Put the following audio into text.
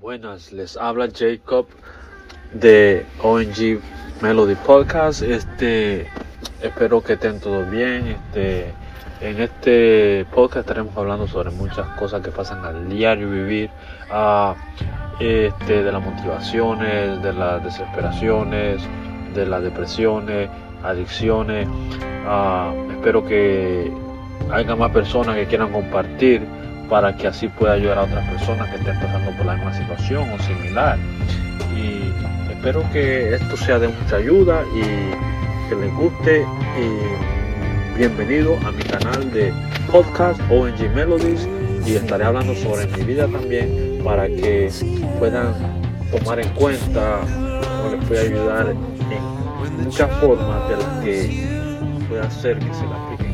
Buenas, les habla Jacob de ONG Melody Podcast. Este, espero que estén todos bien. Este, en este podcast estaremos hablando sobre muchas cosas que pasan al diario vivir, ah, este, de las motivaciones, de las desesperaciones, de las depresiones, adicciones. Ah, espero que haya más personas que quieran compartir para que así pueda ayudar a otras personas que estén pasando por la misma situación o similar. Y espero que esto sea de mucha ayuda y que les guste. Y bienvenido a mi canal de podcast ONG Melodies y estaré hablando sobre mi vida también para que puedan tomar en cuenta o les pueda ayudar en muchas formas de las que pueda hacer que se la apliquen